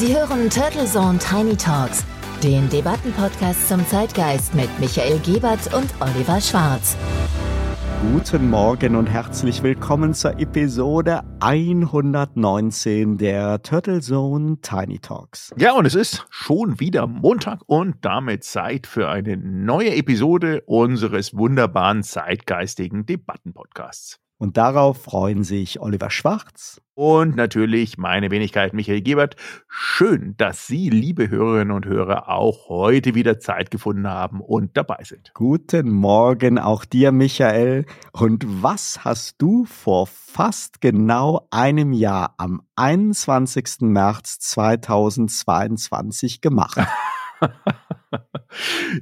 Sie hören Turtle Zone Tiny Talks, den Debattenpodcast zum Zeitgeist mit Michael Gebert und Oliver Schwarz. Guten Morgen und herzlich willkommen zur Episode 119 der Turtle Zone Tiny Talks. Ja, und es ist schon wieder Montag und damit Zeit für eine neue Episode unseres wunderbaren zeitgeistigen Debattenpodcasts. Und darauf freuen sich Oliver Schwarz und natürlich meine Wenigkeit Michael Gebert. Schön, dass Sie, liebe Hörerinnen und Hörer, auch heute wieder Zeit gefunden haben und dabei sind. Guten Morgen auch dir, Michael. Und was hast du vor fast genau einem Jahr am 21. März 2022 gemacht?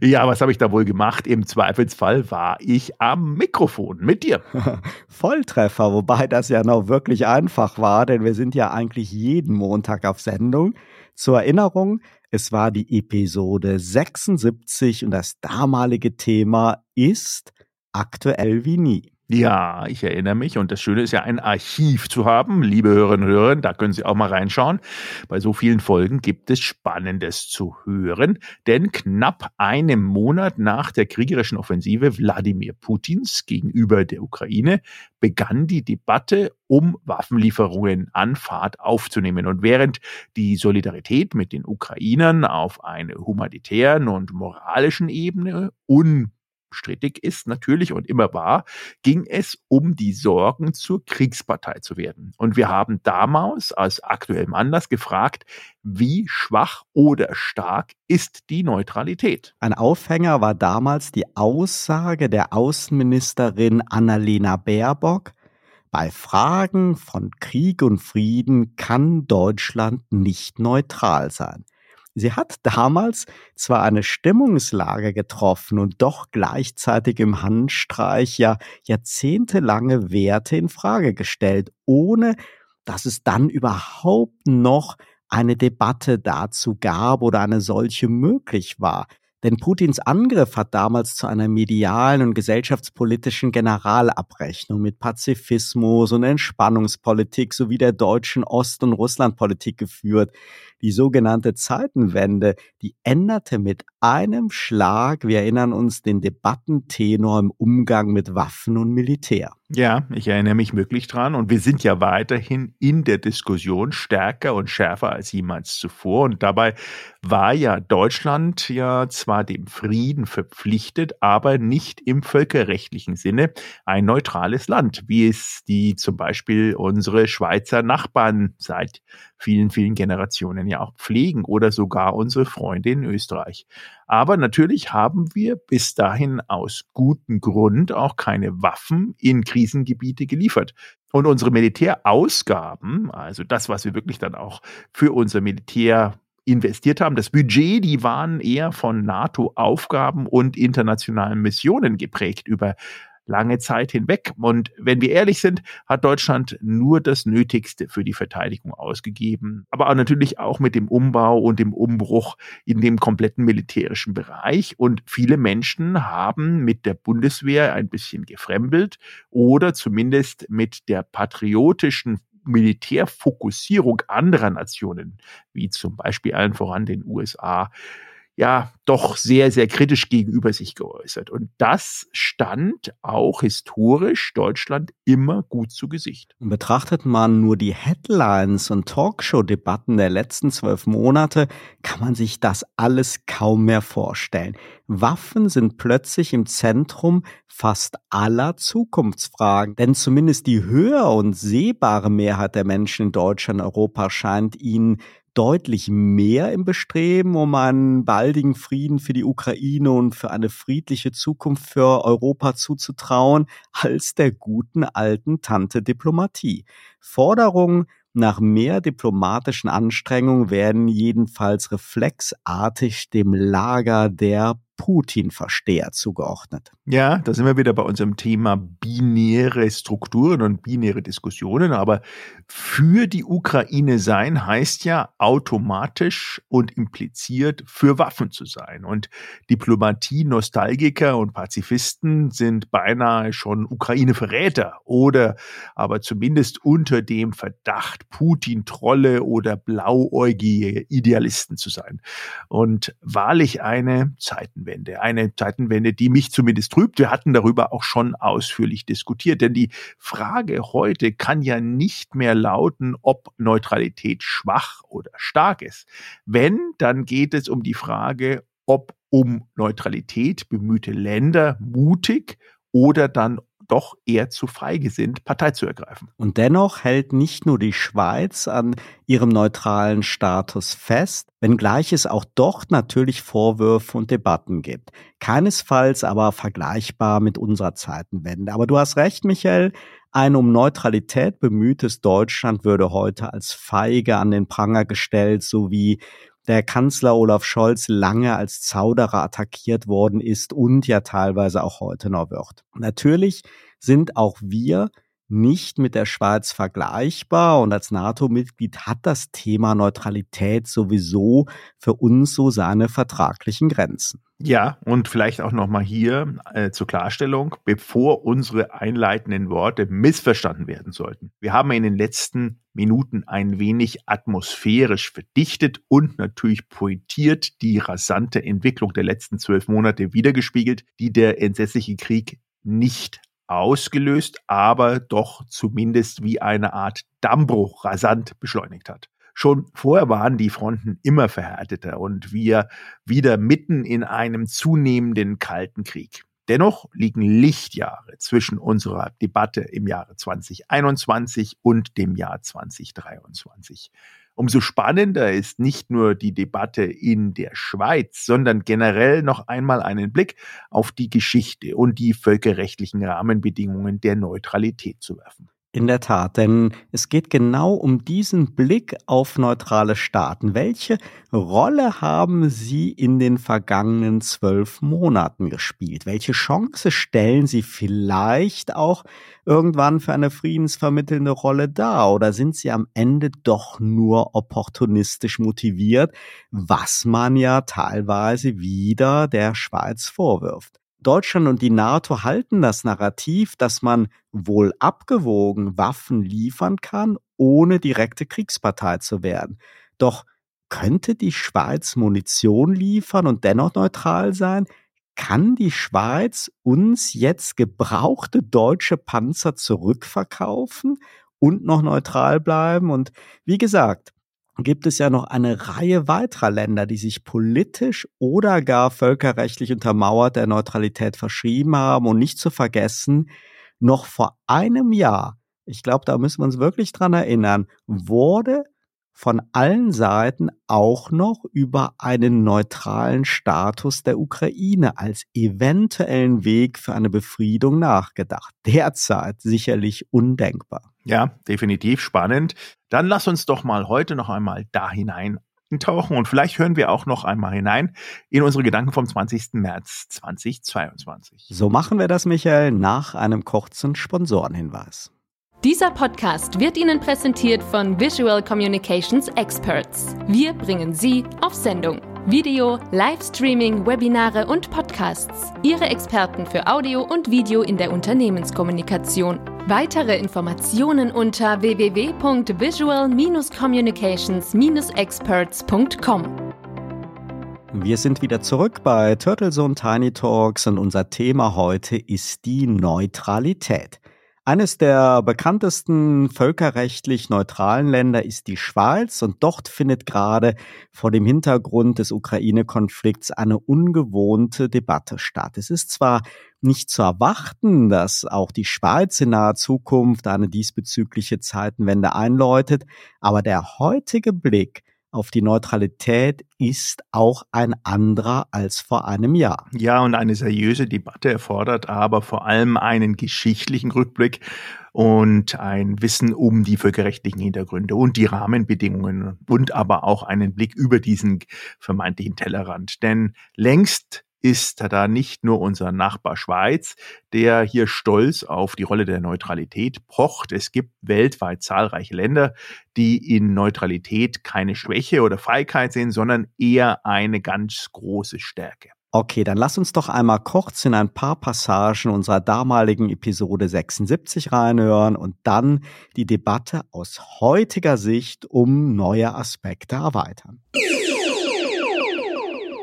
ja, was habe ich da wohl gemacht? Im Zweifelsfall war ich am Mikrofon mit dir. Volltreffer, wobei das ja noch wirklich einfach war, denn wir sind ja eigentlich jeden Montag auf Sendung. Zur Erinnerung, es war die Episode 76 und das damalige Thema ist aktuell wie nie. Ja, ich erinnere mich. Und das Schöne ist ja, ein Archiv zu haben. Liebe Hörerinnen und Hörer, da können Sie auch mal reinschauen. Bei so vielen Folgen gibt es Spannendes zu hören. Denn knapp einem Monat nach der kriegerischen Offensive Wladimir Putins gegenüber der Ukraine begann die Debatte um Waffenlieferungen an Fahrt aufzunehmen. Und während die Solidarität mit den Ukrainern auf einer humanitären und moralischen Ebene un strittig ist natürlich und immer war, ging es um die Sorgen, zur Kriegspartei zu werden. Und wir haben damals als aktuellem Anlass gefragt, wie schwach oder stark ist die Neutralität? Ein Aufhänger war damals die Aussage der Außenministerin Annalena Baerbock, bei Fragen von Krieg und Frieden kann Deutschland nicht neutral sein. Sie hat damals zwar eine Stimmungslage getroffen und doch gleichzeitig im Handstreich ja jahrzehntelange Werte in Frage gestellt, ohne dass es dann überhaupt noch eine Debatte dazu gab oder eine solche möglich war. Denn Putins Angriff hat damals zu einer medialen und gesellschaftspolitischen Generalabrechnung mit Pazifismus und Entspannungspolitik sowie der deutschen Ost- und Russlandpolitik geführt. Die sogenannte Zeitenwende, die änderte mit einem Schlag, wir erinnern uns, den Debattentenor im Umgang mit Waffen und Militär. Ja, ich erinnere mich wirklich dran. Und wir sind ja weiterhin in der Diskussion stärker und schärfer als jemals zuvor. Und dabei war ja Deutschland ja zwar dem Frieden verpflichtet, aber nicht im völkerrechtlichen Sinne ein neutrales Land, wie es die zum Beispiel unsere Schweizer Nachbarn seit vielen, vielen Generationen ja auch pflegen oder sogar unsere Freunde in Österreich. Aber natürlich haben wir bis dahin aus gutem Grund auch keine Waffen in Krisengebiete geliefert. Und unsere Militärausgaben, also das, was wir wirklich dann auch für unser Militär investiert haben. Das Budget, die waren eher von NATO-Aufgaben und internationalen Missionen geprägt über lange Zeit hinweg. Und wenn wir ehrlich sind, hat Deutschland nur das Nötigste für die Verteidigung ausgegeben. Aber auch natürlich auch mit dem Umbau und dem Umbruch in dem kompletten militärischen Bereich. Und viele Menschen haben mit der Bundeswehr ein bisschen gefremdelt oder zumindest mit der patriotischen Militärfokussierung anderer Nationen, wie zum Beispiel allen voran den USA, ja doch sehr, sehr kritisch gegenüber sich geäußert. Und das stand auch historisch Deutschland immer gut zu Gesicht. Betrachtet man nur die Headlines und Talkshow-Debatten der letzten zwölf Monate, kann man sich das alles kaum mehr vorstellen. Waffen sind plötzlich im Zentrum fast aller Zukunftsfragen, denn zumindest die höher und sehbare Mehrheit der Menschen in Deutschland Europa scheint ihnen deutlich mehr im Bestreben um einen baldigen Frieden für die Ukraine und für eine friedliche Zukunft für Europa zuzutrauen, als der guten alten Tante Diplomatie. Forderungen nach mehr diplomatischen Anstrengungen werden jedenfalls reflexartig dem Lager der Putin-Versteher zugeordnet. Ja, da sind wir wieder bei unserem Thema binäre Strukturen und binäre Diskussionen. Aber für die Ukraine sein heißt ja automatisch und impliziert für Waffen zu sein. Und Diplomatie-Nostalgiker und Pazifisten sind beinahe schon Ukraine-Verräter oder aber zumindest unter dem Verdacht, Putin-Trolle oder blauäugige Idealisten zu sein. Und wahrlich eine Zeitenwende, eine Zeitenwende, die mich zumindest trübt. Wir hatten darüber auch schon ausführlich diskutiert, denn die Frage heute kann ja nicht mehr lauten, ob Neutralität schwach oder stark ist. Wenn, dann geht es um die Frage, ob um Neutralität bemühte Länder mutig oder dann doch eher zu feige sind, Partei zu ergreifen. Und dennoch hält nicht nur die Schweiz an ihrem neutralen Status fest, wenngleich es auch dort natürlich Vorwürfe und Debatten gibt. Keinesfalls aber vergleichbar mit unserer Zeitenwende. Aber du hast recht, Michael, ein um Neutralität bemühtes Deutschland würde heute als feige an den Pranger gestellt, so wie der Kanzler Olaf Scholz lange als Zauderer attackiert worden ist und ja teilweise auch heute noch wird. Natürlich sind auch wir nicht mit der Schweiz vergleichbar und als NATO-Mitglied hat das Thema Neutralität sowieso für uns so seine vertraglichen Grenzen. Ja, und vielleicht auch nochmal hier äh, zur Klarstellung, bevor unsere einleitenden Worte missverstanden werden sollten. Wir haben in den letzten Minuten ein wenig atmosphärisch verdichtet und natürlich pointiert die rasante Entwicklung der letzten zwölf Monate wiedergespiegelt, die der entsetzliche Krieg nicht ausgelöst, aber doch zumindest wie eine Art Dammbruch rasant beschleunigt hat. Schon vorher waren die Fronten immer verhärteter und wir wieder mitten in einem zunehmenden Kalten Krieg. Dennoch liegen Lichtjahre zwischen unserer Debatte im Jahre 2021 und dem Jahr 2023. Umso spannender ist nicht nur die Debatte in der Schweiz, sondern generell noch einmal einen Blick auf die Geschichte und die völkerrechtlichen Rahmenbedingungen der Neutralität zu werfen. In der Tat, denn es geht genau um diesen Blick auf neutrale Staaten. Welche Rolle haben sie in den vergangenen zwölf Monaten gespielt? Welche Chance stellen sie vielleicht auch irgendwann für eine friedensvermittelnde Rolle dar? Oder sind sie am Ende doch nur opportunistisch motiviert, was man ja teilweise wieder der Schweiz vorwirft? Deutschland und die NATO halten das Narrativ, dass man wohl abgewogen Waffen liefern kann, ohne direkte Kriegspartei zu werden. Doch könnte die Schweiz Munition liefern und dennoch neutral sein? Kann die Schweiz uns jetzt gebrauchte deutsche Panzer zurückverkaufen und noch neutral bleiben? Und wie gesagt, gibt es ja noch eine Reihe weiterer Länder, die sich politisch oder gar völkerrechtlich untermauert der Neutralität verschrieben haben. Und nicht zu vergessen, noch vor einem Jahr, ich glaube, da müssen wir uns wirklich dran erinnern, wurde von allen Seiten auch noch über einen neutralen Status der Ukraine als eventuellen Weg für eine Befriedung nachgedacht. Derzeit sicherlich undenkbar. Ja, definitiv spannend. Dann lass uns doch mal heute noch einmal da hinein tauchen und vielleicht hören wir auch noch einmal hinein in unsere Gedanken vom 20. März 2022. So machen wir das, Michael, nach einem kurzen Sponsorenhinweis. Dieser Podcast wird Ihnen präsentiert von Visual Communications Experts. Wir bringen Sie auf Sendung. Video, Livestreaming, Webinare und Podcasts. Ihre Experten für Audio und Video in der Unternehmenskommunikation. Weitere Informationen unter www.visual-communications-experts.com. Wir sind wieder zurück bei Turtles Tiny Talks und unser Thema heute ist die Neutralität. Eines der bekanntesten völkerrechtlich neutralen Länder ist die Schweiz und dort findet gerade vor dem Hintergrund des Ukraine-Konflikts eine ungewohnte Debatte statt. Es ist zwar nicht zu erwarten, dass auch die Schweiz in naher Zukunft eine diesbezügliche Zeitenwende einläutet, aber der heutige Blick auf die Neutralität ist auch ein anderer als vor einem Jahr. Ja, und eine seriöse Debatte erfordert aber vor allem einen geschichtlichen Rückblick und ein Wissen um die völkerrechtlichen Hintergründe und die Rahmenbedingungen und aber auch einen Blick über diesen vermeintlichen Tellerrand. Denn längst ist da nicht nur unser Nachbar Schweiz, der hier stolz auf die Rolle der Neutralität pocht. Es gibt weltweit zahlreiche Länder, die in Neutralität keine Schwäche oder Feigheit sehen, sondern eher eine ganz große Stärke. Okay, dann lass uns doch einmal kurz in ein paar Passagen unserer damaligen Episode 76 reinhören und dann die Debatte aus heutiger Sicht um neue Aspekte erweitern.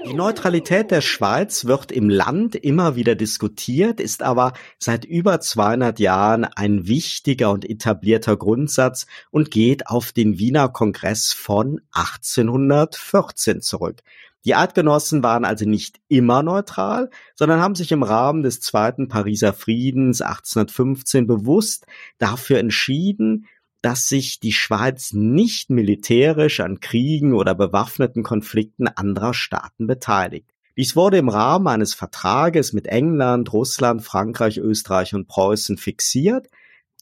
Die Neutralität der Schweiz wird im Land immer wieder diskutiert, ist aber seit über 200 Jahren ein wichtiger und etablierter Grundsatz und geht auf den Wiener Kongress von 1814 zurück. Die Eidgenossen waren also nicht immer neutral, sondern haben sich im Rahmen des Zweiten Pariser Friedens 1815 bewusst dafür entschieden, dass sich die Schweiz nicht militärisch an Kriegen oder bewaffneten Konflikten anderer Staaten beteiligt. Dies wurde im Rahmen eines Vertrages mit England, Russland, Frankreich, Österreich und Preußen fixiert,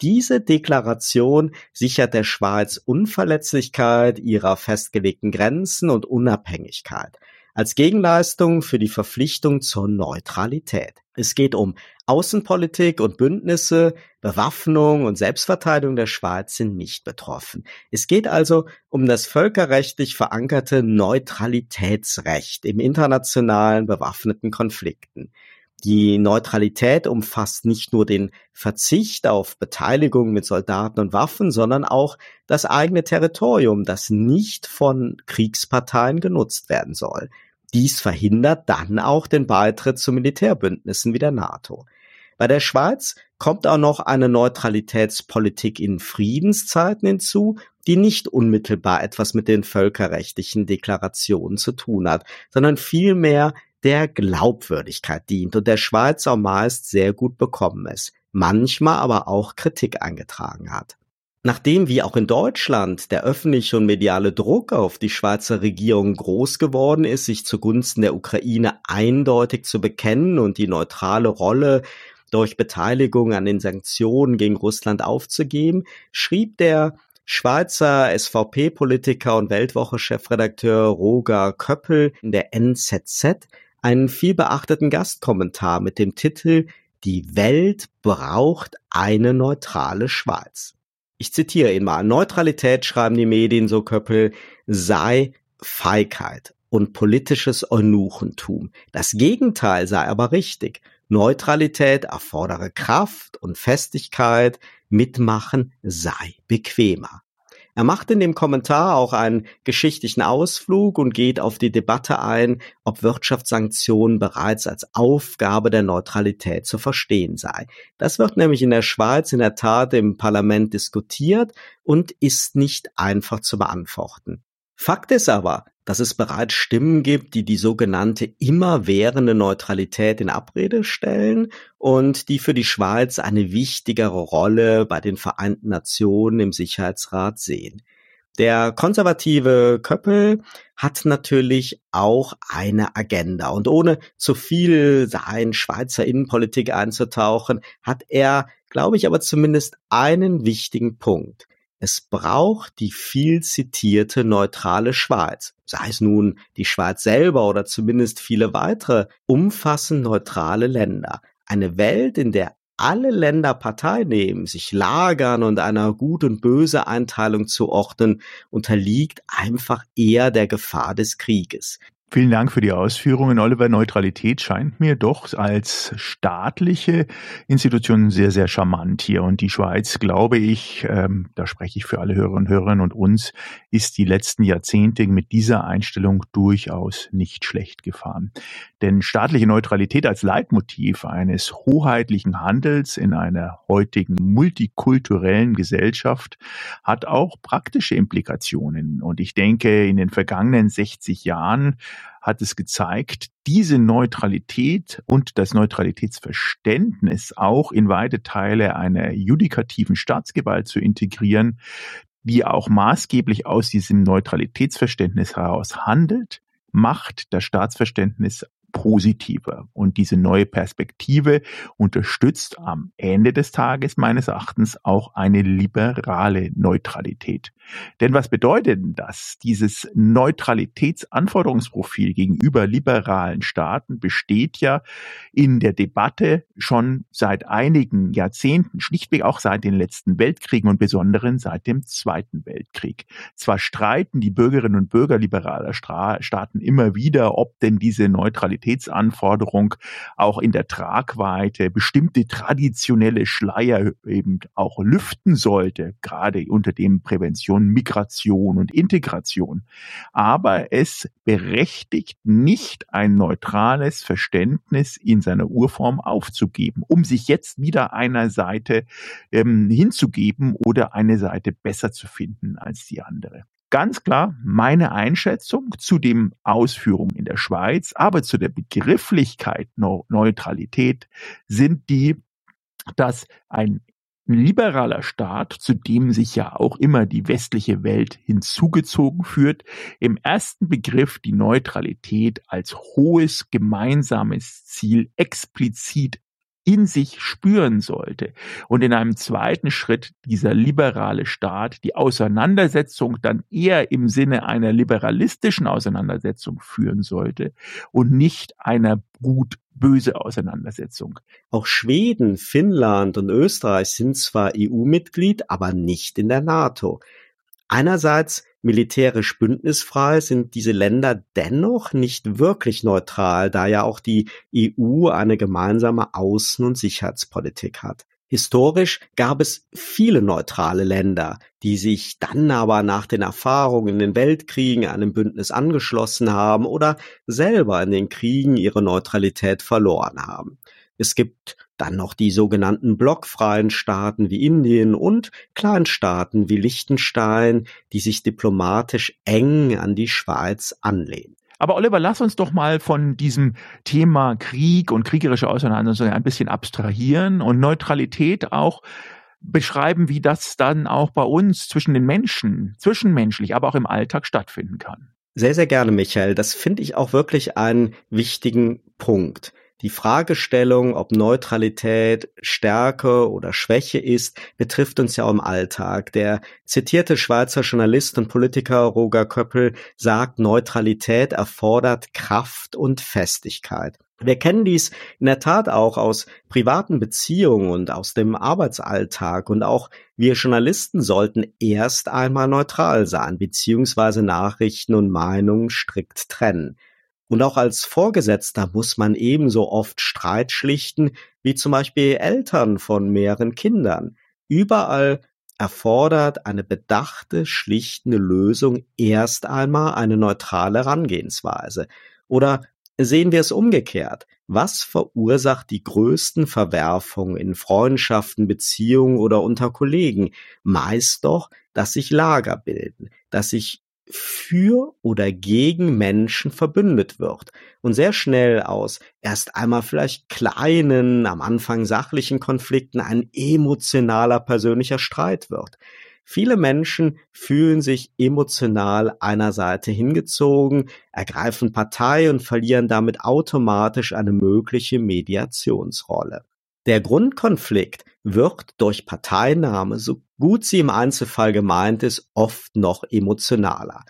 diese Deklaration sichert der Schweiz Unverletzlichkeit ihrer festgelegten Grenzen und Unabhängigkeit als Gegenleistung für die Verpflichtung zur Neutralität. Es geht um Außenpolitik und Bündnisse, Bewaffnung und Selbstverteidigung der Schweiz sind nicht betroffen. Es geht also um das völkerrechtlich verankerte Neutralitätsrecht im internationalen bewaffneten Konflikten. Die Neutralität umfasst nicht nur den Verzicht auf Beteiligung mit Soldaten und Waffen, sondern auch das eigene Territorium, das nicht von Kriegsparteien genutzt werden soll. Dies verhindert dann auch den Beitritt zu Militärbündnissen wie der NATO. Bei der Schweiz kommt auch noch eine Neutralitätspolitik in Friedenszeiten hinzu, die nicht unmittelbar etwas mit den völkerrechtlichen Deklarationen zu tun hat, sondern vielmehr der Glaubwürdigkeit dient und der Schweiz auch meist sehr gut bekommen ist, manchmal aber auch Kritik eingetragen hat. Nachdem wie auch in Deutschland der öffentliche und mediale Druck auf die Schweizer Regierung groß geworden ist, sich zugunsten der Ukraine eindeutig zu bekennen und die neutrale Rolle durch Beteiligung an den Sanktionen gegen Russland aufzugeben, schrieb der Schweizer SVP-Politiker und Weltwoche-Chefredakteur Roger Köppel in der NZZ einen vielbeachteten Gastkommentar mit dem Titel Die Welt braucht eine neutrale Schweiz. Ich zitiere ihn mal. Neutralität, schreiben die Medien, so Köppel, sei Feigheit und politisches Eunuchentum. Das Gegenteil sei aber richtig. Neutralität erfordere Kraft und Festigkeit, mitmachen sei bequemer. Er macht in dem Kommentar auch einen geschichtlichen Ausflug und geht auf die Debatte ein, ob Wirtschaftssanktionen bereits als Aufgabe der Neutralität zu verstehen sei. Das wird nämlich in der Schweiz in der Tat im Parlament diskutiert und ist nicht einfach zu beantworten. Fakt ist aber, dass es bereits Stimmen gibt, die die sogenannte immerwährende Neutralität in Abrede stellen und die für die Schweiz eine wichtigere Rolle bei den Vereinten Nationen im Sicherheitsrat sehen. Der konservative Köppel hat natürlich auch eine Agenda und ohne zu viel sein Schweizer Innenpolitik einzutauchen, hat er, glaube ich, aber zumindest einen wichtigen Punkt. Es braucht die viel zitierte neutrale Schweiz. Sei es nun die Schweiz selber oder zumindest viele weitere umfassend neutrale Länder. Eine Welt, in der alle Länder Partei nehmen, sich lagern und einer Gut- und Böse-Einteilung zuordnen, unterliegt einfach eher der Gefahr des Krieges. Vielen Dank für die Ausführungen, Oliver. Neutralität scheint mir doch als staatliche Institution sehr, sehr charmant hier. Und die Schweiz, glaube ich, ähm, da spreche ich für alle Hörerinnen und Hörer und uns, ist die letzten Jahrzehnte mit dieser Einstellung durchaus nicht schlecht gefahren. Denn staatliche Neutralität als Leitmotiv eines hoheitlichen Handels in einer heutigen multikulturellen Gesellschaft hat auch praktische Implikationen. Und ich denke, in den vergangenen 60 Jahren hat es gezeigt, diese Neutralität und das Neutralitätsverständnis auch in weite Teile einer judikativen Staatsgewalt zu integrieren, die auch maßgeblich aus diesem Neutralitätsverständnis heraus handelt, macht das Staatsverständnis positiver. Und diese neue Perspektive unterstützt am Ende des Tages meines Erachtens auch eine liberale Neutralität. Denn was bedeutet denn das? Dieses Neutralitätsanforderungsprofil gegenüber liberalen Staaten besteht ja in der Debatte schon seit einigen Jahrzehnten, schlichtweg auch seit den letzten Weltkriegen und besonderen seit dem Zweiten Weltkrieg. Zwar streiten die Bürgerinnen und Bürger liberaler Staaten immer wieder, ob denn diese Neutralitätsanforderung auch in der Tragweite bestimmte traditionelle Schleier eben auch lüften sollte, gerade unter dem Prävention, Migration und Integration. Aber es berechtigt nicht ein neutrales Verständnis in seiner Urform aufzugeben, um sich jetzt wieder einer Seite ähm, hinzugeben oder eine Seite besser zu finden als die andere ganz klar meine Einschätzung zu den Ausführungen in der Schweiz, aber zu der Begrifflichkeit Neutralität sind die, dass ein liberaler Staat, zu dem sich ja auch immer die westliche Welt hinzugezogen führt, im ersten Begriff die Neutralität als hohes gemeinsames Ziel explizit in sich spüren sollte. Und in einem zweiten Schritt dieser liberale Staat die Auseinandersetzung dann eher im Sinne einer liberalistischen Auseinandersetzung führen sollte und nicht einer gut böse Auseinandersetzung. Auch Schweden, Finnland und Österreich sind zwar EU-Mitglied, aber nicht in der NATO. Einerseits militärisch bündnisfrei sind diese Länder dennoch nicht wirklich neutral, da ja auch die EU eine gemeinsame Außen- und Sicherheitspolitik hat. Historisch gab es viele neutrale Länder, die sich dann aber nach den Erfahrungen in den Weltkriegen einem Bündnis angeschlossen haben oder selber in den Kriegen ihre Neutralität verloren haben. Es gibt dann noch die sogenannten blockfreien Staaten wie Indien und Kleinstaaten wie Liechtenstein, die sich diplomatisch eng an die Schweiz anlehnen. Aber Oliver, lass uns doch mal von diesem Thema Krieg und kriegerische Auseinandersetzung ein bisschen abstrahieren und Neutralität auch beschreiben, wie das dann auch bei uns zwischen den Menschen, zwischenmenschlich, aber auch im Alltag stattfinden kann. Sehr, sehr gerne, Michael. Das finde ich auch wirklich einen wichtigen Punkt. Die Fragestellung, ob Neutralität Stärke oder Schwäche ist, betrifft uns ja auch im Alltag. Der zitierte Schweizer Journalist und Politiker Roger Köppel sagt, Neutralität erfordert Kraft und Festigkeit. Wir kennen dies in der Tat auch aus privaten Beziehungen und aus dem Arbeitsalltag und auch wir Journalisten sollten erst einmal neutral sein, beziehungsweise Nachrichten und Meinungen strikt trennen. Und auch als Vorgesetzter muss man ebenso oft Streit schlichten wie zum Beispiel Eltern von mehreren Kindern. Überall erfordert eine bedachte, schlichtende Lösung erst einmal eine neutrale Herangehensweise. Oder sehen wir es umgekehrt. Was verursacht die größten Verwerfungen in Freundschaften, Beziehungen oder unter Kollegen? Meist doch, dass sich Lager bilden, dass sich für oder gegen Menschen verbündet wird und sehr schnell aus erst einmal vielleicht kleinen, am Anfang sachlichen Konflikten ein emotionaler persönlicher Streit wird. Viele Menschen fühlen sich emotional einer Seite hingezogen, ergreifen Partei und verlieren damit automatisch eine mögliche Mediationsrolle. Der Grundkonflikt wird durch Parteinahme, so gut sie im Einzelfall gemeint ist, oft noch emotionaler.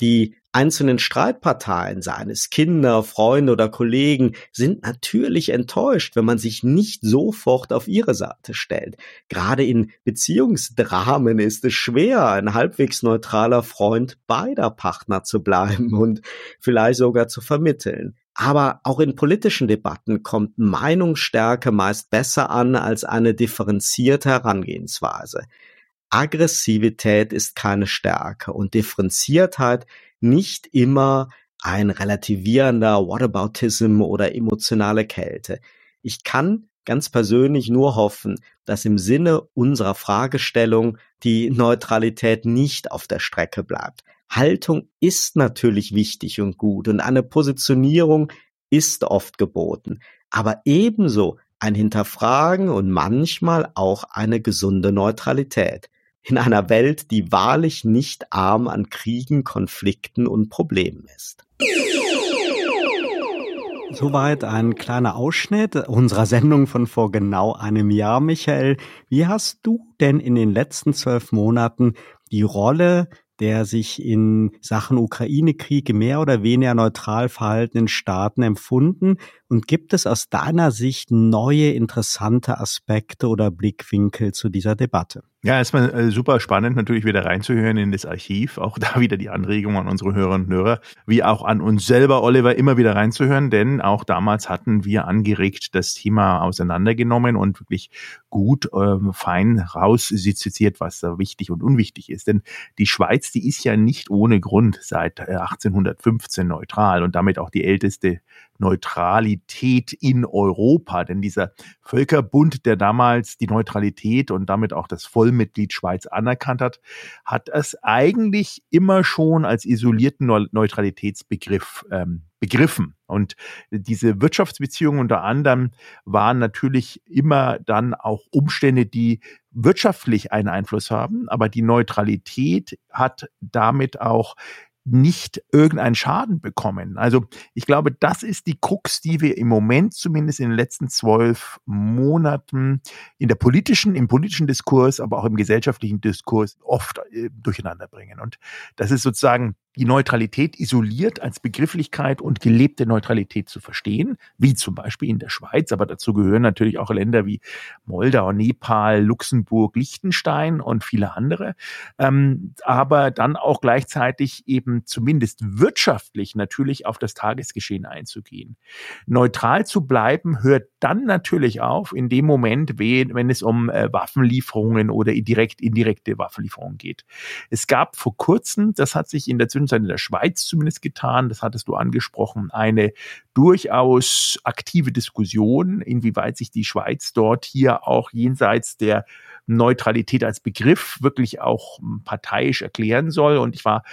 Die einzelnen Streitparteien, seien es Kinder, Freunde oder Kollegen, sind natürlich enttäuscht, wenn man sich nicht sofort auf ihre Seite stellt. Gerade in Beziehungsdramen ist es schwer, ein halbwegs neutraler Freund beider Partner zu bleiben und vielleicht sogar zu vermitteln. Aber auch in politischen Debatten kommt Meinungsstärke meist besser an als eine differenzierte Herangehensweise. Aggressivität ist keine Stärke und Differenziertheit nicht immer ein relativierender Whataboutism oder emotionale Kälte. Ich kann ganz persönlich nur hoffen, dass im Sinne unserer Fragestellung die Neutralität nicht auf der Strecke bleibt. Haltung ist natürlich wichtig und gut und eine Positionierung ist oft geboten, aber ebenso ein Hinterfragen und manchmal auch eine gesunde Neutralität in einer Welt, die wahrlich nicht arm an Kriegen, Konflikten und Problemen ist. Soweit ein kleiner Ausschnitt unserer Sendung von vor genau einem Jahr, Michael. Wie hast du denn in den letzten zwölf Monaten die Rolle der sich in Sachen Ukraine-Krieg mehr oder weniger neutral verhaltenen Staaten empfunden? Und gibt es aus deiner Sicht neue interessante Aspekte oder Blickwinkel zu dieser Debatte? Ja, erstmal äh, super spannend, natürlich wieder reinzuhören in das Archiv. Auch da wieder die Anregung an unsere Hörerinnen und Hörer, wie auch an uns selber, Oliver, immer wieder reinzuhören, denn auch damals hatten wir angeregt das Thema auseinandergenommen und wirklich gut, ähm, fein rausseziert, was da wichtig und unwichtig ist. Denn die Schweiz, die ist ja nicht ohne Grund seit 1815 äh, neutral und damit auch die älteste Neutralität in Europa. Denn dieser Völkerbund, der damals die Neutralität und damit auch das Vollmitglied Schweiz anerkannt hat, hat es eigentlich immer schon als isolierten Neutralitätsbegriff ähm, begriffen. Und diese Wirtschaftsbeziehungen unter anderem waren natürlich immer dann auch Umstände, die wirtschaftlich einen Einfluss haben, aber die Neutralität hat damit auch nicht irgendeinen Schaden bekommen. Also ich glaube, das ist die Krux, die wir im Moment zumindest in den letzten zwölf Monaten in der politischen, im politischen Diskurs, aber auch im gesellschaftlichen Diskurs oft äh, durcheinander bringen. Und das ist sozusagen die Neutralität isoliert als Begrifflichkeit und gelebte Neutralität zu verstehen, wie zum Beispiel in der Schweiz, aber dazu gehören natürlich auch Länder wie Moldau, Nepal, Luxemburg, Liechtenstein und viele andere, ähm, aber dann auch gleichzeitig eben zumindest wirtschaftlich natürlich auf das Tagesgeschehen einzugehen. Neutral zu bleiben hört dann natürlich auf in dem Moment, wenn es um äh, Waffenlieferungen oder direkt indirekte Waffenlieferungen geht. Es gab vor kurzem, das hat sich in der Zwischenzeit in der Schweiz zumindest getan, das hattest du angesprochen, eine durchaus aktive Diskussion, inwieweit sich die Schweiz dort hier auch jenseits der Neutralität als Begriff wirklich auch parteiisch erklären soll. Und ich war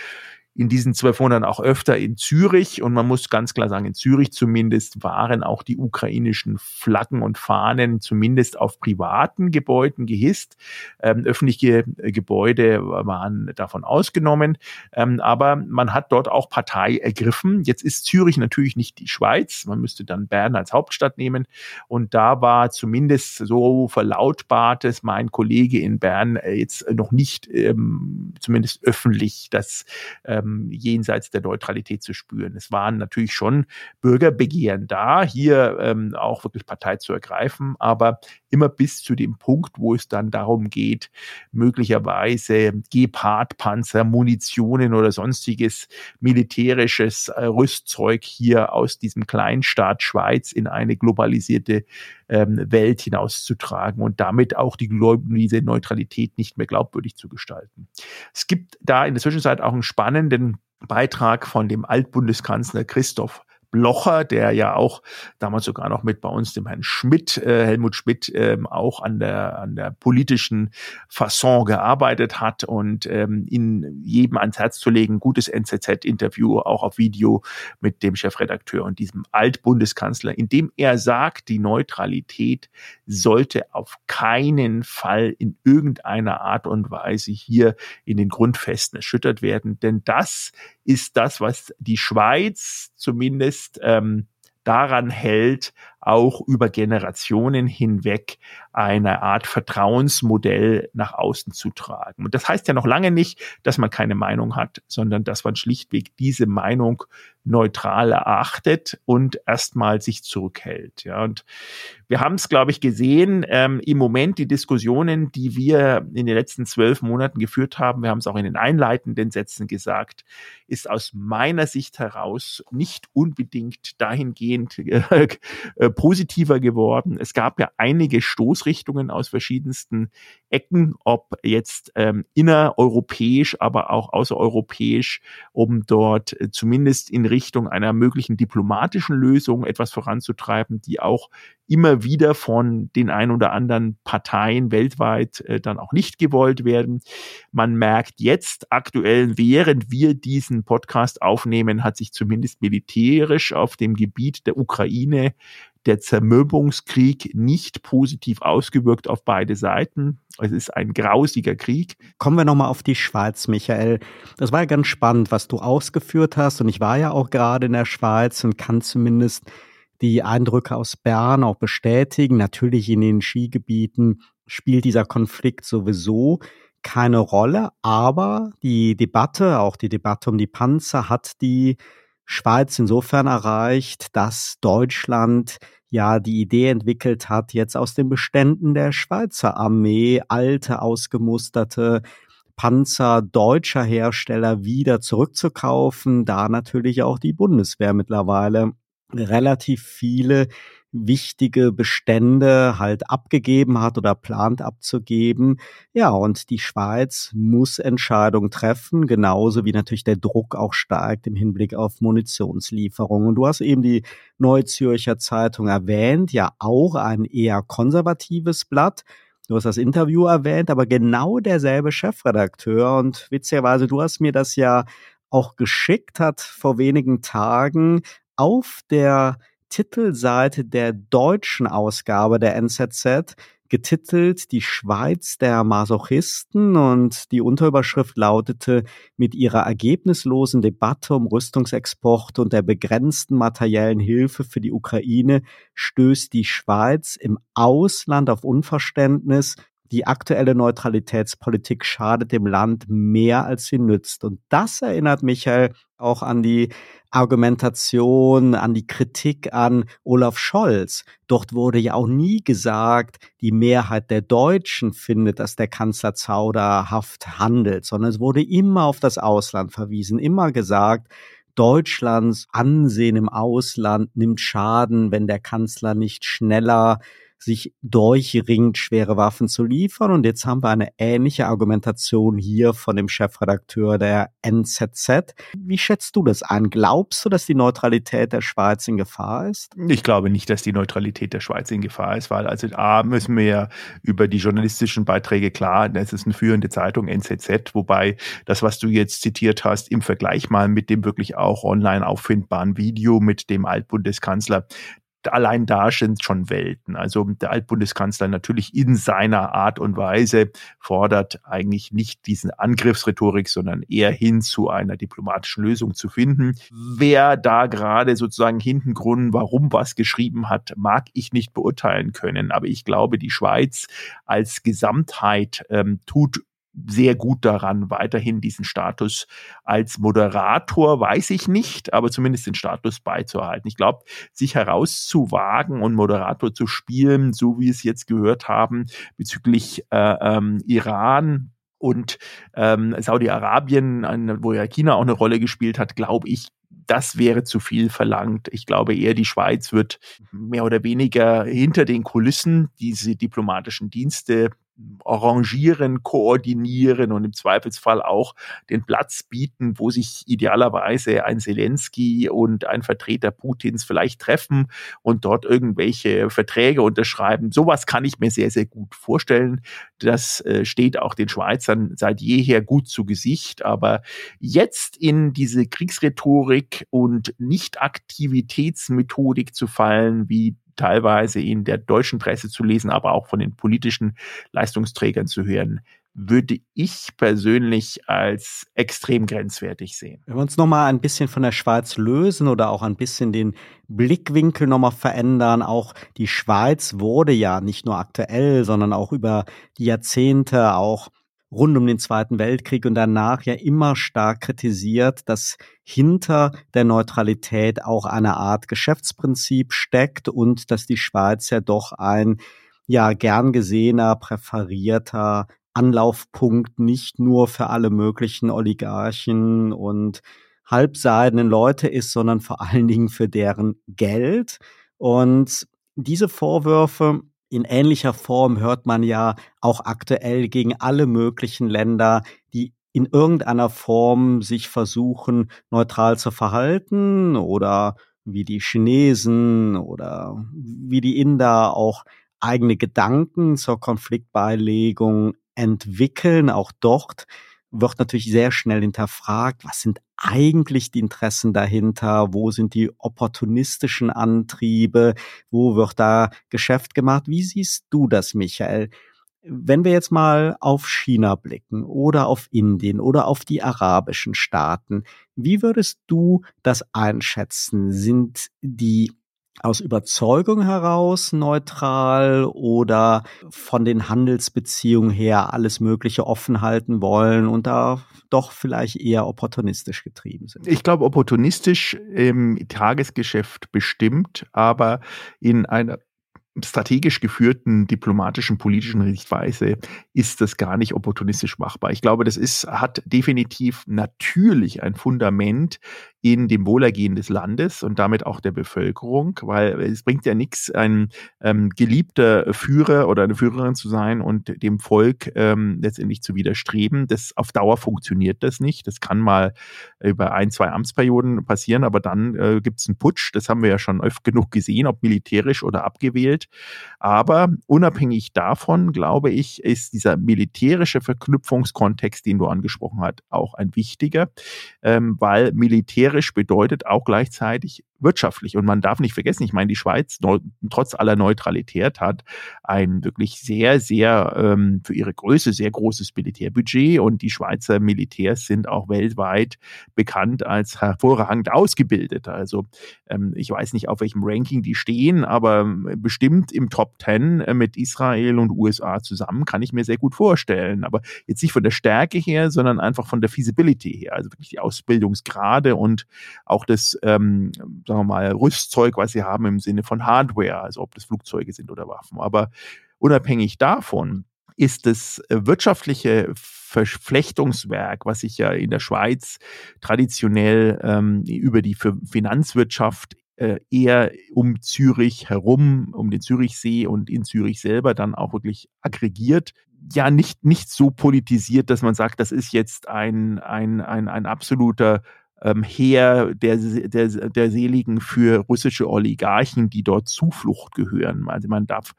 in diesen zwölf Monaten auch öfter in Zürich und man muss ganz klar sagen, in Zürich zumindest waren auch die ukrainischen Flaggen und Fahnen zumindest auf privaten Gebäuden gehisst. Ähm, öffentliche äh, Gebäude waren davon ausgenommen, ähm, aber man hat dort auch Partei ergriffen. Jetzt ist Zürich natürlich nicht die Schweiz, man müsste dann Bern als Hauptstadt nehmen und da war zumindest so verlautbart es mein Kollege in Bern äh, jetzt noch nicht ähm, zumindest öffentlich, dass äh, ähm, jenseits der Neutralität zu spüren. Es waren natürlich schon Bürgerbegehren da, hier ähm, auch wirklich Partei zu ergreifen, aber immer bis zu dem Punkt, wo es dann darum geht, möglicherweise Gepard-Panzer, Munitionen oder sonstiges militärisches äh, Rüstzeug hier aus diesem Kleinstaat Schweiz in eine globalisierte ähm, Welt hinauszutragen und damit auch die, diese Neutralität nicht mehr glaubwürdig zu gestalten. Es gibt da in der Zwischenzeit auch einen spannenden Beitrag von dem Altbundeskanzler Christoph Blocher, der ja auch damals sogar noch mit bei uns dem Herrn Schmidt, äh, Helmut Schmidt, ähm, auch an der, an der politischen Fasson gearbeitet hat und ähm, in jedem ans Herz zu legen, gutes NZZ-Interview, auch auf Video mit dem Chefredakteur und diesem Altbundeskanzler, in dem er sagt, die Neutralität sollte auf keinen Fall in irgendeiner Art und Weise hier in den Grundfesten erschüttert werden, denn das ist das, was die Schweiz zumindest ähm, daran hält, auch über Generationen hinweg eine Art Vertrauensmodell nach außen zu tragen. Und das heißt ja noch lange nicht, dass man keine Meinung hat, sondern dass man schlichtweg diese Meinung neutral erachtet und erstmal sich zurückhält. Ja, und wir haben es, glaube ich, gesehen ähm, im Moment die Diskussionen, die wir in den letzten zwölf Monaten geführt haben. Wir haben es auch in den einleitenden Sätzen gesagt, ist aus meiner Sicht heraus nicht unbedingt dahingehend äh, positiver geworden. Es gab ja einige Stoßrichtungen aus verschiedensten Ecken, ob jetzt ähm, innereuropäisch, aber auch außereuropäisch, um dort äh, zumindest in Richtung einer möglichen diplomatischen Lösung etwas voranzutreiben, die auch immer wieder von den ein oder anderen Parteien weltweit äh, dann auch nicht gewollt werden. Man merkt jetzt aktuell, während wir diesen Podcast aufnehmen, hat sich zumindest militärisch auf dem Gebiet der Ukraine der Zermürbungskrieg nicht positiv ausgewirkt auf beide Seiten. Es ist ein grausiger Krieg. Kommen wir nochmal auf die Schweiz, Michael. Das war ja ganz spannend, was du ausgeführt hast. Und ich war ja auch gerade in der Schweiz und kann zumindest die Eindrücke aus Bern auch bestätigen. Natürlich in den Skigebieten spielt dieser Konflikt sowieso keine Rolle, aber die Debatte, auch die Debatte um die Panzer, hat die Schweiz insofern erreicht, dass Deutschland ja die Idee entwickelt hat, jetzt aus den Beständen der Schweizer Armee alte, ausgemusterte Panzer deutscher Hersteller wieder zurückzukaufen, da natürlich auch die Bundeswehr mittlerweile relativ viele wichtige Bestände halt abgegeben hat oder plant abzugeben. Ja, und die Schweiz muss Entscheidungen treffen, genauso wie natürlich der Druck auch steigt im Hinblick auf Munitionslieferungen. Und du hast eben die Neue Zürcher Zeitung erwähnt, ja auch ein eher konservatives Blatt. Du hast das Interview erwähnt, aber genau derselbe Chefredakteur und witzigerweise, du hast mir das ja auch geschickt, hat vor wenigen Tagen auf der Titelseite der deutschen Ausgabe der NZZ getitelt Die Schweiz der Masochisten und die Unterüberschrift lautete Mit ihrer ergebnislosen Debatte um Rüstungsexporte und der begrenzten materiellen Hilfe für die Ukraine stößt die Schweiz im Ausland auf Unverständnis. Die aktuelle Neutralitätspolitik schadet dem Land mehr als sie nützt. Und das erinnert Michael auch an die Argumentation, an die Kritik an Olaf Scholz. Dort wurde ja auch nie gesagt, die Mehrheit der Deutschen findet, dass der Kanzler zauderhaft handelt, sondern es wurde immer auf das Ausland verwiesen, immer gesagt, Deutschlands Ansehen im Ausland nimmt Schaden, wenn der Kanzler nicht schneller sich durchringt, schwere Waffen zu liefern. Und jetzt haben wir eine ähnliche Argumentation hier von dem Chefredakteur der NZZ. Wie schätzt du das ein? Glaubst du, dass die Neutralität der Schweiz in Gefahr ist? Ich glaube nicht, dass die Neutralität der Schweiz in Gefahr ist, weil also A müssen wir ja über die journalistischen Beiträge klar, das ist eine führende Zeitung NZZ, wobei das, was du jetzt zitiert hast, im Vergleich mal mit dem wirklich auch online auffindbaren Video mit dem Altbundeskanzler, allein da sind schon Welten. Also der Altbundeskanzler natürlich in seiner Art und Weise fordert eigentlich nicht diesen Angriffsrhetorik, sondern eher hin zu einer diplomatischen Lösung zu finden. Wer da gerade sozusagen hinten Grund, warum was geschrieben hat, mag ich nicht beurteilen können. Aber ich glaube, die Schweiz als Gesamtheit ähm, tut sehr gut daran, weiterhin diesen Status als Moderator, weiß ich nicht, aber zumindest den Status beizuhalten. Ich glaube, sich herauszuwagen und Moderator zu spielen, so wie es jetzt gehört haben, bezüglich äh, ähm, Iran, und ähm, Saudi-Arabien, wo ja China auch eine Rolle gespielt hat, glaube ich, das wäre zu viel verlangt. Ich glaube eher, die Schweiz wird mehr oder weniger hinter den Kulissen diese diplomatischen Dienste arrangieren, koordinieren und im Zweifelsfall auch den Platz bieten, wo sich idealerweise ein Zelensky und ein Vertreter Putins vielleicht treffen und dort irgendwelche Verträge unterschreiben. Sowas kann ich mir sehr, sehr gut vorstellen. Das äh, steht auch den Schweizern seit jeher gut zu Gesicht. Aber jetzt in diese Kriegsrhetorik und Nicht-Aktivitätsmethodik zu fallen, wie teilweise in der deutschen Presse zu lesen, aber auch von den politischen Leistungsträgern zu hören, würde ich persönlich als extrem grenzwertig sehen. Wenn wir uns nochmal ein bisschen von der Schweiz lösen oder auch ein bisschen den Blickwinkel nochmal verändern, auch die Schweiz wurde ja nicht nur aktuell, sondern auch über die Jahrzehnte auch rund um den Zweiten Weltkrieg und danach ja immer stark kritisiert, dass hinter der Neutralität auch eine Art Geschäftsprinzip steckt und dass die Schweiz ja doch ein ja gern gesehener, präferierter Anlaufpunkt nicht nur für alle möglichen Oligarchen und halbseidenen Leute ist, sondern vor allen Dingen für deren Geld. Und diese Vorwürfe in ähnlicher Form hört man ja auch aktuell gegen alle möglichen Länder, die in irgendeiner Form sich versuchen, neutral zu verhalten oder wie die Chinesen oder wie die Inder auch eigene Gedanken zur Konfliktbeilegung entwickeln. Auch dort wird natürlich sehr schnell hinterfragt, was sind eigentlich die Interessen dahinter, wo sind die opportunistischen Antriebe, wo wird da Geschäft gemacht. Wie siehst du das, Michael? Wenn wir jetzt mal auf China blicken oder auf Indien oder auf die arabischen Staaten, wie würdest du das einschätzen? Sind die aus Überzeugung heraus neutral oder von den Handelsbeziehungen her alles Mögliche offen halten wollen und da doch vielleicht eher opportunistisch getrieben sind? Ich glaube, opportunistisch im Tagesgeschäft bestimmt, aber in einer strategisch geführten diplomatischen politischen Sichtweise ist das gar nicht opportunistisch machbar. Ich glaube, das ist, hat definitiv natürlich ein Fundament in dem Wohlergehen des Landes und damit auch der Bevölkerung, weil es bringt ja nichts, ein ähm, geliebter Führer oder eine Führerin zu sein und dem Volk ähm, letztendlich zu widerstreben. Das auf Dauer funktioniert das nicht. Das kann mal über ein, zwei Amtsperioden passieren, aber dann äh, gibt es einen Putsch. Das haben wir ja schon oft genug gesehen, ob militärisch oder abgewählt. Aber unabhängig davon, glaube ich, ist dieser militärische Verknüpfungskontext, den du angesprochen hast, auch ein wichtiger, ähm, weil Militär militärisch bedeutet auch gleichzeitig wirtschaftlich. Und man darf nicht vergessen, ich meine, die Schweiz trotz aller Neutralität hat ein wirklich sehr, sehr ähm, für ihre Größe sehr großes Militärbudget und die Schweizer Militärs sind auch weltweit bekannt als hervorragend ausgebildet. Also ähm, ich weiß nicht, auf welchem Ranking die stehen, aber ähm, bestimmt im Top Ten äh, mit Israel und USA zusammen kann ich mir sehr gut vorstellen. Aber jetzt nicht von der Stärke her, sondern einfach von der Feasibility her, also wirklich die Ausbildungsgrade und auch das ähm, sagen wir mal, Rüstzeug, was sie haben im Sinne von Hardware, also ob das Flugzeuge sind oder Waffen. Aber unabhängig davon ist das äh, wirtschaftliche Verflechtungswerk, was sich ja in der Schweiz traditionell ähm, über die Finanzwirtschaft äh, eher um Zürich herum, um den Zürichsee und in Zürich selber dann auch wirklich aggregiert, ja nicht, nicht so politisiert, dass man sagt, das ist jetzt ein, ein, ein, ein absoluter ähm, Heer der, der, der Seligen für russische Oligarchen, die dort Zuflucht gehören. Also man darf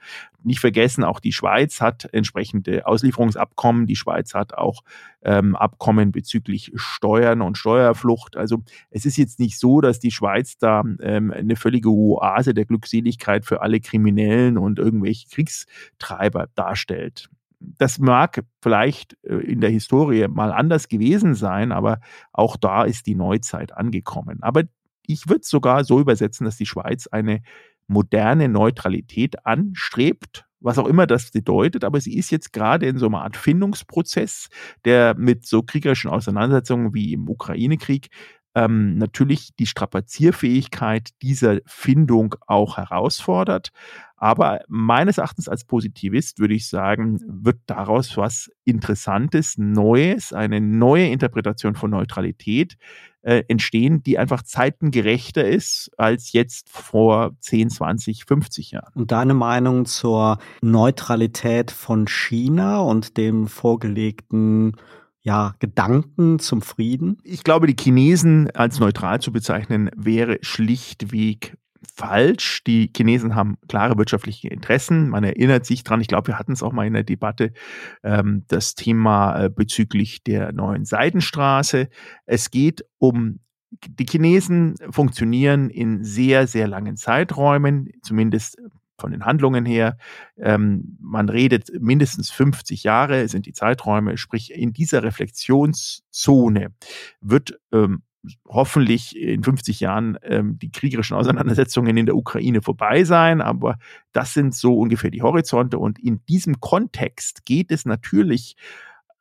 nicht vergessen, auch die Schweiz hat entsprechende Auslieferungsabkommen. Die Schweiz hat auch ähm, Abkommen bezüglich Steuern und Steuerflucht. Also es ist jetzt nicht so, dass die Schweiz da ähm, eine völlige Oase der Glückseligkeit für alle Kriminellen und irgendwelche Kriegstreiber darstellt das mag vielleicht äh, in der Historie mal anders gewesen sein, aber auch da ist die Neuzeit angekommen. Aber ich würde es sogar so übersetzen, dass die Schweiz eine moderne Neutralität anstrebt, was auch immer das bedeutet, aber sie ist jetzt gerade in so einer Art Findungsprozess, der mit so kriegerischen Auseinandersetzungen wie im Ukraine-Krieg ähm, natürlich die Strapazierfähigkeit dieser Findung auch herausfordert. Aber meines Erachtens als Positivist würde ich sagen, wird daraus was Interessantes, Neues, eine neue Interpretation von Neutralität äh, entstehen, die einfach zeitengerechter ist als jetzt vor 10, 20, 50 Jahren. Und deine Meinung zur Neutralität von China und dem vorgelegten ja, Gedanken zum Frieden? Ich glaube, die Chinesen als neutral zu bezeichnen, wäre schlichtweg falsch. Die Chinesen haben klare wirtschaftliche Interessen. Man erinnert sich dran, ich glaube, wir hatten es auch mal in der Debatte, ähm, das Thema äh, bezüglich der neuen Seidenstraße. Es geht um die Chinesen funktionieren in sehr, sehr langen Zeiträumen, zumindest von den Handlungen her. Ähm, man redet mindestens 50 Jahre sind die Zeiträume, sprich in dieser Reflexionszone wird ähm, hoffentlich in 50 Jahren ähm, die kriegerischen Auseinandersetzungen in der Ukraine vorbei sein, aber das sind so ungefähr die Horizonte und in diesem Kontext geht es natürlich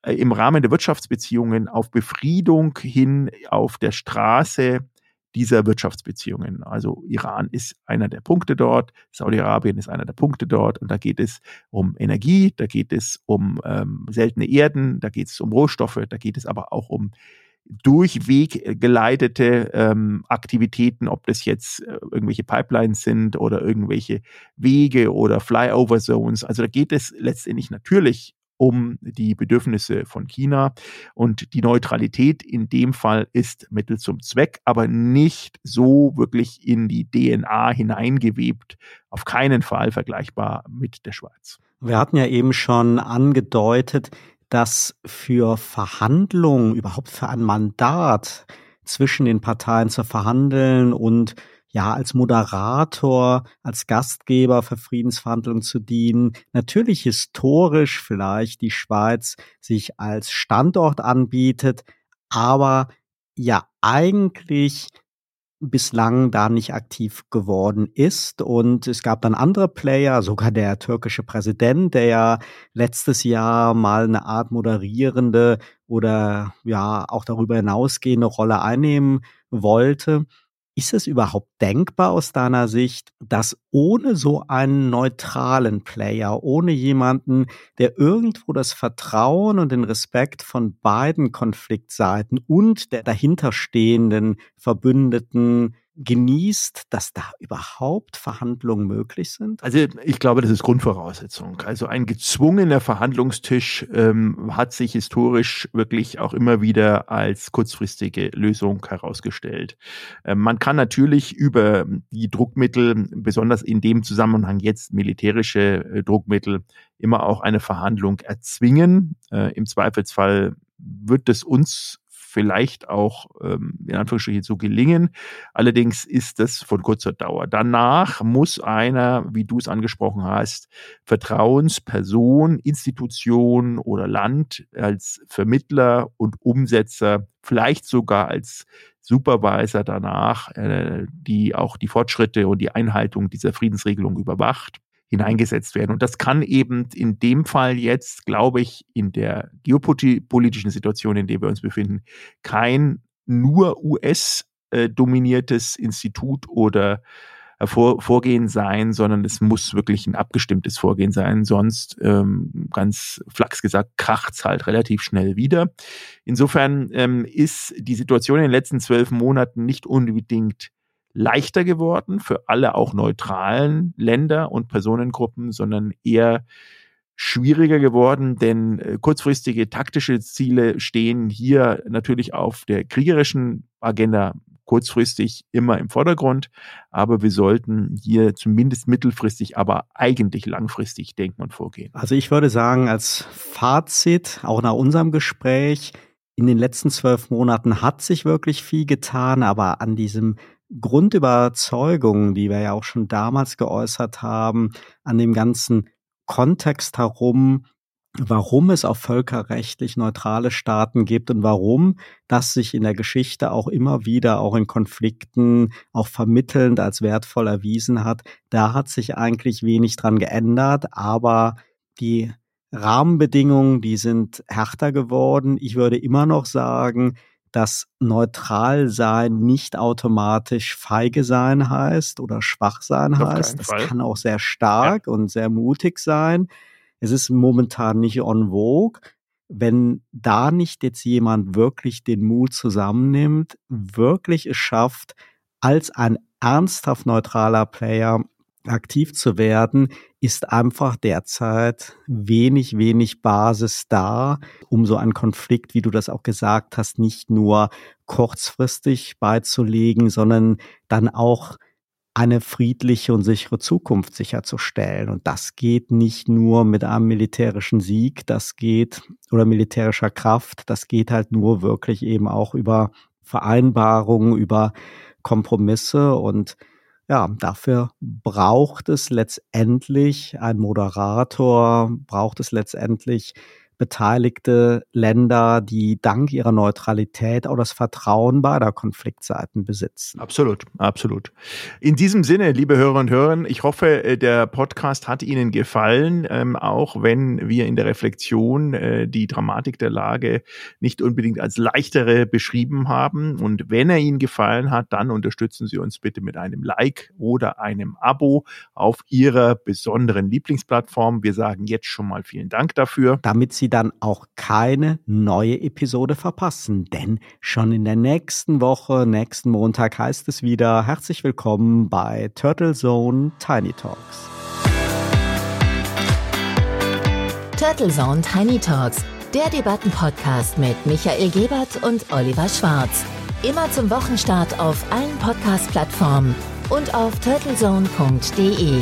äh, im Rahmen der Wirtschaftsbeziehungen auf Befriedung hin auf der Straße dieser Wirtschaftsbeziehungen. Also Iran ist einer der Punkte dort, Saudi-Arabien ist einer der Punkte dort und da geht es um Energie, da geht es um ähm, seltene Erden, da geht es um Rohstoffe, da geht es aber auch um durchweg geleitete ähm, Aktivitäten, ob das jetzt äh, irgendwelche Pipelines sind oder irgendwelche Wege oder Flyover Zones. Also da geht es letztendlich natürlich um die Bedürfnisse von China. Und die Neutralität in dem Fall ist Mittel zum Zweck, aber nicht so wirklich in die DNA hineingewebt. Auf keinen Fall vergleichbar mit der Schweiz. Wir hatten ja eben schon angedeutet, dass für Verhandlungen, überhaupt für ein Mandat zwischen den Parteien zu verhandeln und ja, als Moderator, als Gastgeber für Friedensverhandlungen zu dienen. Natürlich historisch vielleicht die Schweiz sich als Standort anbietet, aber ja eigentlich bislang da nicht aktiv geworden ist. Und es gab dann andere Player, sogar der türkische Präsident, der ja letztes Jahr mal eine Art moderierende oder ja auch darüber hinausgehende Rolle einnehmen wollte. Ist es überhaupt denkbar aus deiner Sicht, dass ohne so einen neutralen Player, ohne jemanden, der irgendwo das Vertrauen und den Respekt von beiden Konfliktseiten und der dahinterstehenden Verbündeten genießt, dass da überhaupt Verhandlungen möglich sind? Also ich glaube, das ist Grundvoraussetzung. Also ein gezwungener Verhandlungstisch ähm, hat sich historisch wirklich auch immer wieder als kurzfristige Lösung herausgestellt. Ähm, man kann natürlich über die Druckmittel, besonders in dem Zusammenhang jetzt militärische äh, Druckmittel, immer auch eine Verhandlung erzwingen. Äh, Im Zweifelsfall wird es uns vielleicht auch ähm, in Anführungsstrichen so gelingen. Allerdings ist das von kurzer Dauer. Danach muss einer, wie du es angesprochen hast, Vertrauensperson, Institution oder Land als Vermittler und Umsetzer, vielleicht sogar als Supervisor danach, äh, die auch die Fortschritte und die Einhaltung dieser Friedensregelung überwacht hineingesetzt werden. Und das kann eben in dem Fall jetzt, glaube ich, in der geopolitischen Situation, in der wir uns befinden, kein nur US-dominiertes Institut oder Vorgehen sein, sondern es muss wirklich ein abgestimmtes Vorgehen sein. Sonst, ähm, ganz flachs gesagt, kracht's halt relativ schnell wieder. Insofern ähm, ist die Situation in den letzten zwölf Monaten nicht unbedingt leichter geworden für alle auch neutralen Länder und Personengruppen, sondern eher schwieriger geworden, denn äh, kurzfristige taktische Ziele stehen hier natürlich auf der kriegerischen Agenda kurzfristig immer im Vordergrund, aber wir sollten hier zumindest mittelfristig, aber eigentlich langfristig denken und vorgehen. Also ich würde sagen, als Fazit, auch nach unserem Gespräch, in den letzten zwölf Monaten hat sich wirklich viel getan, aber an diesem Grundüberzeugungen, die wir ja auch schon damals geäußert haben, an dem ganzen Kontext herum, warum es auch völkerrechtlich neutrale Staaten gibt und warum das sich in der Geschichte auch immer wieder auch in Konflikten auch vermittelnd als wertvoll erwiesen hat. Da hat sich eigentlich wenig dran geändert, aber die Rahmenbedingungen, die sind härter geworden. Ich würde immer noch sagen, dass neutral sein nicht automatisch feige sein heißt oder schwach sein heißt. Das Fall. kann auch sehr stark ja. und sehr mutig sein. Es ist momentan nicht on vogue. Wenn da nicht jetzt jemand wirklich den Mut zusammennimmt, wirklich es schafft, als ein ernsthaft neutraler Player aktiv zu werden, ist einfach derzeit wenig, wenig Basis da, um so einen Konflikt, wie du das auch gesagt hast, nicht nur kurzfristig beizulegen, sondern dann auch eine friedliche und sichere Zukunft sicherzustellen. Und das geht nicht nur mit einem militärischen Sieg, das geht oder militärischer Kraft, das geht halt nur wirklich eben auch über Vereinbarungen, über Kompromisse und ja, dafür braucht es letztendlich ein Moderator, braucht es letztendlich beteiligte Länder, die dank ihrer Neutralität auch das Vertrauen beider Konfliktseiten besitzen. Absolut, absolut. In diesem Sinne, liebe Hörer und Hörer, ich hoffe, äh, der Podcast hat Ihnen gefallen, ähm, auch wenn wir in der Reflexion äh, die Dramatik der Lage nicht unbedingt als leichtere beschrieben haben. Und wenn er Ihnen gefallen hat, dann unterstützen Sie uns bitte mit einem Like oder einem Abo auf Ihrer besonderen Lieblingsplattform. Wir sagen jetzt schon mal vielen Dank dafür. Damit Sie dann auch keine neue Episode verpassen. Denn schon in der nächsten Woche, nächsten Montag heißt es wieder herzlich willkommen bei Turtle Zone Tiny Talks. Turtle Zone Tiny Talks, der Debattenpodcast mit Michael Gebert und Oliver Schwarz. Immer zum Wochenstart auf allen Podcast-Plattformen und auf turtlezone.de.